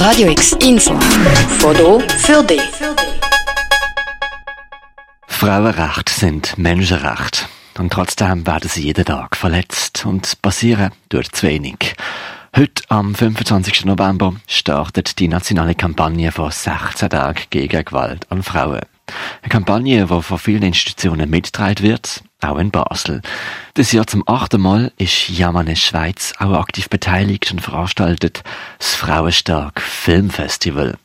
Radio X Info. Foto für dich. Frauenrechte sind Menschenrechte. Und trotzdem werden sie jeden Tag verletzt und passieren durch zu wenig. Heute, am 25. November, startet die nationale Kampagne vor 16 Tagen gegen Gewalt an Frauen. Eine Kampagne, die von vielen Institutionen mitgetragen wird, auch in Basel. Das Jahr zum achten Mal ist Yamane Schweiz auch aktiv beteiligt und veranstaltet das Frauenstark Filmfestival.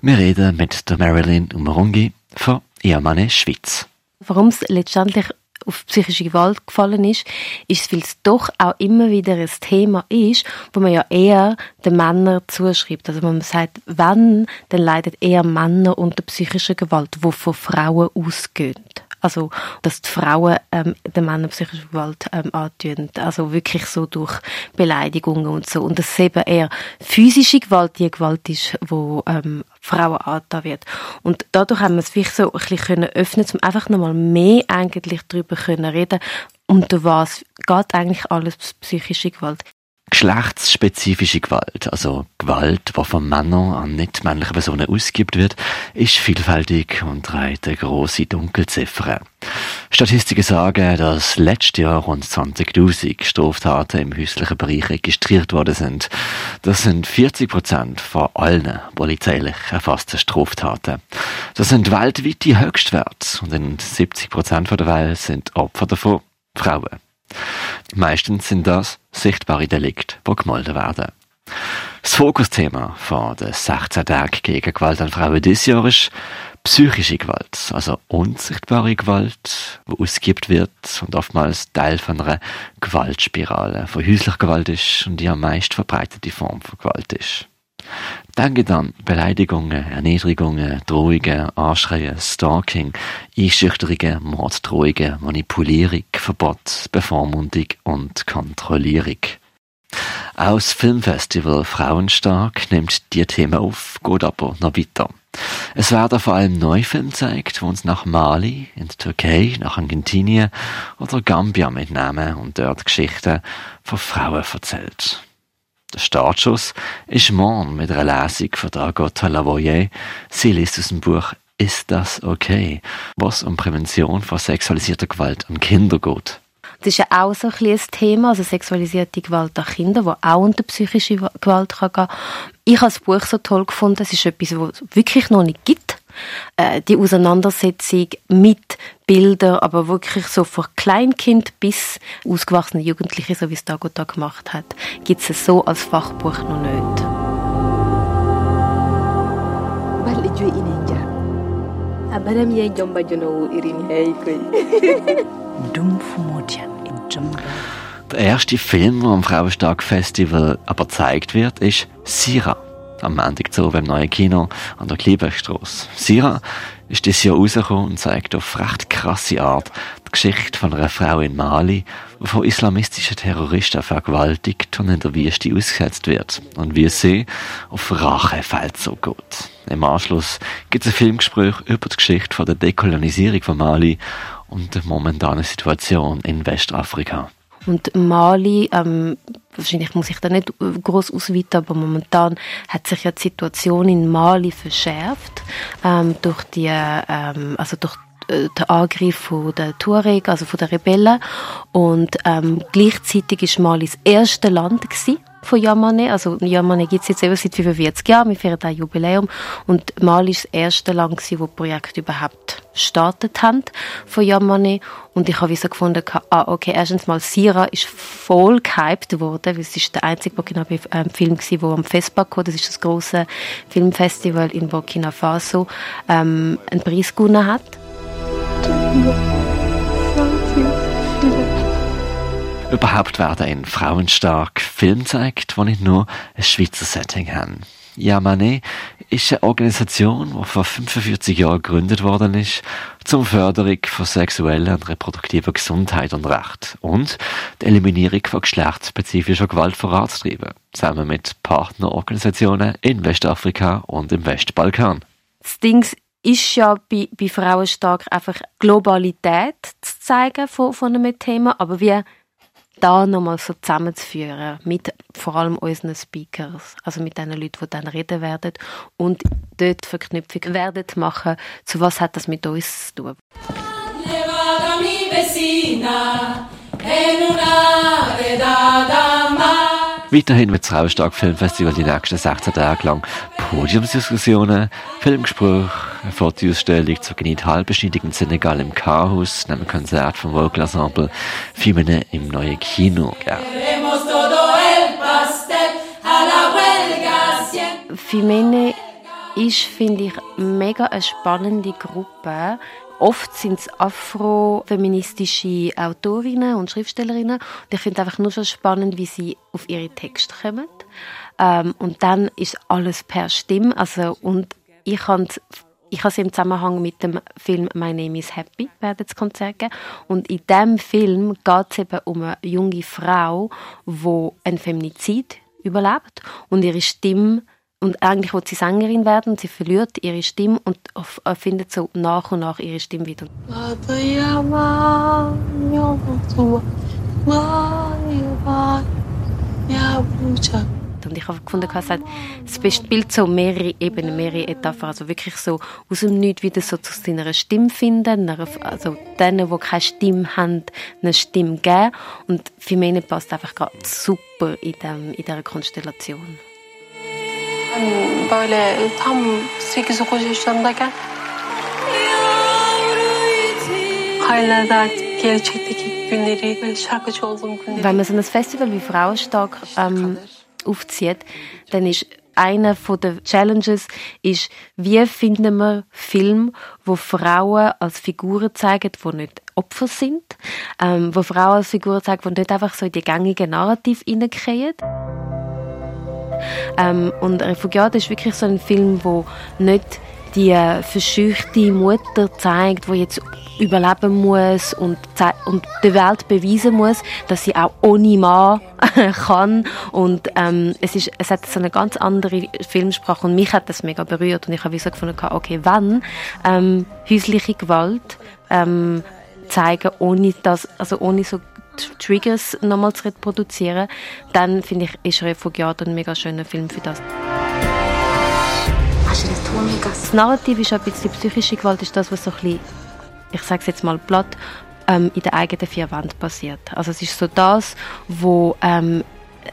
Wir reden mit der Marilyn Umarungi von Yamane Schweiz. Warum es letztendlich auf psychische Gewalt gefallen ist, ist, weil es doch auch immer wieder ein Thema ist, wo man ja eher den Männern zuschreibt. Also wenn man sagt, wenn, dann leiden eher Männer unter psychischer Gewalt, die von Frauen ausgehen. Also, dass die Frauen ähm, den Männern psychische Gewalt ähm, antun. Also wirklich so durch Beleidigungen und so. Und dass eben eher physische Gewalt die Gewalt ist, wo ähm, Frauen angetan wird. Und dadurch haben wir es wirklich so ein bisschen können öffnen, um einfach nochmal mehr eigentlich darüber können reden, unter was geht eigentlich alles psychische Gewalt. Geschlechtsspezifische Gewalt, also Gewalt, die von Männern an nicht männliche Personen ausgeübt wird, ist vielfältig und trägt eine grosse Dunkelziffer. Statistiken sagen, dass letztes Jahr rund 20.000 Straftaten im häuslichen Bereich registriert worden sind. Das sind 40 Prozent von allen polizeilich erfassten Straftaten. Das sind weltweit die Höchstwerte und in 70 Prozent der Welt sind Opfer davon Frauen. Meistens sind das sichtbare Delikte, die gemeldet werden. Das Fokusthema von den 16 Tagen gegen Gewalt an Frauen dieses Jahr ist psychische Gewalt, also unsichtbare Gewalt, die ausgeübt wird und oftmals Teil von einer Gewaltspirale von häuslicher Gewalt ist und die am meist verbreitete Form von Gewalt ist. Denke dann Beleidigungen, Erniedrigungen, Drohungen, Anschreien, Stalking, Einschüchterungen, Morddrohungen, Manipulierung, Verbot, Bevormundung und Kontrollierung. Das Filmfestival Frauenstark nimmt die Themen auf, geht aber noch weiter. Es werden vor allem Neufilme gezeigt, die uns nach Mali, in der Türkei, nach Argentinien oder Gambia mitnehmen und dort Geschichten von Frauen erzählt. Der Startschuss ist morgen mit einer Lesung von Dragota Lavoyer. Sie liest aus dem Buch Ist das okay? Was um Prävention von sexualisierter Gewalt an Kinder geht. Das ist ja auch so ein, ein Thema, also sexualisierte Gewalt an Kindern, die auch unter psychische Gewalt gehen kann. Ich habe das Buch so toll gefunden, es ist etwas, was es wirklich noch nicht gibt. Äh, die Auseinandersetzung mit Bildern, aber wirklich so von Kleinkind bis ausgewachsene Jugendliche, so wie es Dagota gemacht hat, gibt es so als Fachbuch noch nicht. Der erste Film, der am Frauenstag Festival aber gezeigt wird, ist Sira am Montag zu beim neuen Kino an der Klieberstrasse. Sira ist dieses Jahr rausgekommen und zeigt auf recht krasse Art die Geschichte von einer Frau in Mali, die von islamistischen Terroristen vergewaltigt und in der Wüste ausgesetzt wird und wie sie auf Rachefeldzug geht. Im Anschluss gibt es ein Filmgespräch über die Geschichte von der Dekolonisierung von Mali und der momentanen Situation in Westafrika. Und Mali, ähm, wahrscheinlich muss ich da nicht groß ausweiten, aber momentan hat sich ja die Situation in Mali verschärft ähm, durch die, ähm, also durch äh, den Angriff von der Tuareg, also von der Rebellen. Und ähm, gleichzeitig ist Mali das erste Land gewesen, von Yamane. Also Yamane gibt es jetzt eben seit 45 Jahren, wir feiern ein Jubiläum. Und Mali ist das erste Land, gewesen, wo das Projekt überhaupt gestartet haben von Yamane. Und ich habe so gefunden, ah, okay, erstens mal Sira ist voll gehypt worden, weil es ist der einzige Burkinabe-Film war, der am FESPA kam, das ist das große Filmfestival in Burkina Faso, ähm, einen Preis gewonnen hat. Überhaupt werden in Frauenstark Film gezeigt, die nicht nur ein Schweizer Setting haben. Yamane ist eine Organisation, die vor 45 Jahren gegründet worden ist, zur Förderung von sexueller und reproduktiver Gesundheit und Recht und die Eliminierung von geschlechtsspezifischer Gewalt voranzutreiben, zusammen mit Partnerorganisationen in Westafrika und im Westbalkan. Das Ding ist ja bei, bei Frauen stark einfach Globalität zu zeigen von, von einem Thema, aber wie da nochmal so zusammenzuführen mit vor allem unseren Speakers, also mit den Leuten, die dann reden werden und dort Verknüpfung werden machen, zu was hat das mit uns zu tun. Weiterhin wird das Raustark Filmfestival die nächsten 16 Tage lang Podiumsdiskussionen, Filmgespräche, eine Fotoausstellung zur in Senegal im Chaos, ein Konzert vom Vocal Ensemble, Filme im neuen Kino geben. Femene ist, finde ich, mega eine spannende Gruppe. Oft sind es afrofeministische Autorinnen und Schriftstellerinnen. Und ich finde einfach nur schon spannend, wie sie auf ihre Texte kommen. Ähm, und dann ist alles per Stimme. Also, und ich habe ich sie im Zusammenhang mit dem Film My Name is Happy werden das Konzert geben. Und in diesem Film geht es eben um eine junge Frau, die ein Feminizid überlebt und ihre Stimme und eigentlich will sie Sängerin werden sie verliert ihre Stimme und findet so nach und nach ihre Stimme wieder. Und ich habe gefunden, es bespielt so mehrere Ebenen, mehrere Etappen. Also wirklich so aus dem Nichts wieder so zu seiner Stimme finden, also denen, die keine Stimme haben, eine Stimme geben. Und für mich passt einfach gerade super in dieser Konstellation. Böyle tam 8-9 yaşlarındayken olduğum günleri. Wenn man so ein Festival wie Frauenstark ähm, aufzieht, dann ist einer der Challenges ist, wie finden wir Film, wo Frauen als Figuren zeigen, die nicht Opfer sind, ähm, wo Frauen als Figuren zeigen, die nicht einfach so in die gängigen Narrativ hineingehen. Ähm, und Refugiat ist wirklich so ein Film, wo nicht die äh, verscheuchte Mutter zeigt, die jetzt überleben muss und, und der Welt beweisen muss, dass sie auch ohne Mann kann. Und ähm, es, ist, es hat so eine ganz andere Filmsprache und mich hat das mega berührt und ich habe so gefunden, okay, wenn ähm, häusliche Gewalt ähm, zeigen, ohne das, also ohne so Triggers nochmal zu reproduzieren, dann finde ich, ist Refugiat ein mega schöner Film für das. Das Narrativ ist ein bisschen psychische Gewalt, ist das, was so ein bisschen, ich sage es jetzt mal platt, ähm, in der eigenen vier Wänden passiert. Also es ist so das, wo ähm,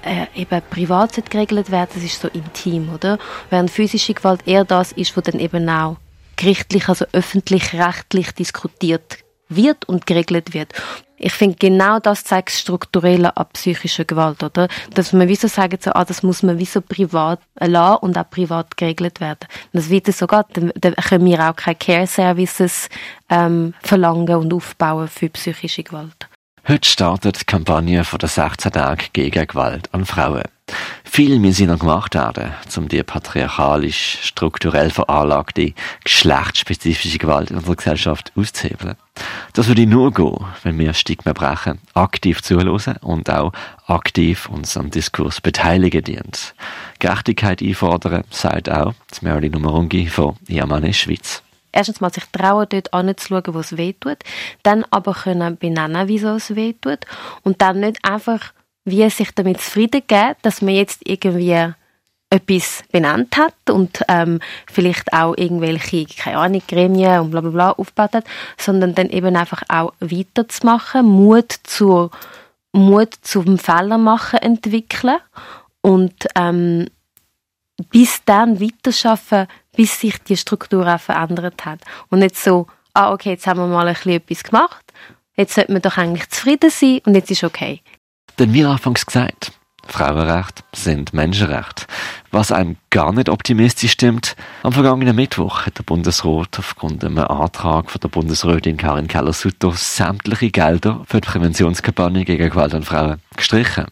äh, eben privat geregelt wird, das ist so intim, oder? Während physische Gewalt eher das ist, wo dann eben auch gerichtlich, also öffentlich-rechtlich diskutiert wird und geregelt wird. Ich finde, genau das zeigt Strukturelle an psychischer Gewalt, oder? Dass man wieso sagen, so, ah, das muss man wieso privat lassen und auch privat geregelt werden. Wenn das wieder so geht, dann, dann können wir auch keine Care-Services ähm, verlangen und aufbauen für psychische Gewalt. Heute startet die Kampagne von der 16 Tage gegen Gewalt an Frauen. Viel müssen noch gemacht werden, um die patriarchalisch, strukturell veranlagte, geschlechtsspezifische Gewalt in unserer Gesellschaft auszuhebeln. Das würde nur gehen, wenn wir Stigma brechen, aktiv zuhören und auch aktiv uns am Diskurs beteiligen dient. Gerechtigkeit einfordern, sagt auch Marilyn Numerungi von Iamane Schweiz erstens mal sich trauen, dort anzuschauen, wo es weh tut, dann aber können benennen, wieso es weh tut und dann nicht einfach wie sich damit zufrieden geben, dass man jetzt irgendwie etwas benannt hat und ähm, vielleicht auch irgendwelche, keine Ahnung, Gremien und bla bla bla aufgebaut hat, sondern dann eben einfach auch weiterzumachen, Mut zur Mut zum Fehler machen entwickeln und ähm, bis dann weiterschaffen, bis sich die Struktur auch verändert hat. Und nicht so, ah, okay, jetzt haben wir mal ein bisschen etwas gemacht, jetzt sollte man doch eigentlich zufrieden sein und jetzt ist okay. Denn wie anfangs gesagt, Frauenrecht sind Menschenrecht. Was einem gar nicht optimistisch stimmt, am vergangenen Mittwoch hat der Bundesrat aufgrund einem Antrag von der Bundesrätin Karin Keller-Sutter sämtliche Gelder für die Präventionskampagne gegen Gewalt an Frauen gestrichen.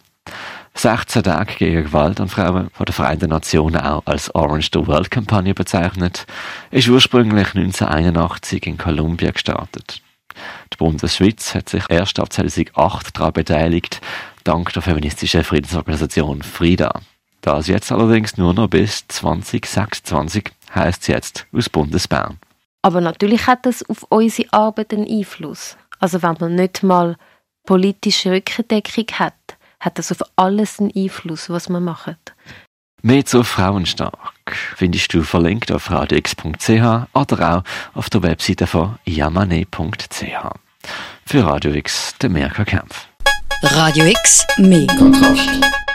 16 Tage gegen Gewalt an Frauen von der Vereinten Nationen auch als Orange the World Kampagne bezeichnet, ist ursprünglich 1981 in Kolumbien gestartet. Die Bundesschweiz hat sich erst ab 2008 daran beteiligt, dank der feministischen Friedensorganisation Frida. Das jetzt allerdings nur noch bis 2026 heißt es jetzt aus Bundesbern. Aber natürlich hat das auf unsere Arbeit einen Einfluss. Also wenn man nicht mal politische Rückendeckung hat, hat das auf alles einen Einfluss, was man macht. Mehr zu Frauenstark findest du verlinkt auf radiox.ch oder auch auf der Webseite von yamane.ch. Für Radio X, der Merker Kampf. Radio X, mehr Kontrast.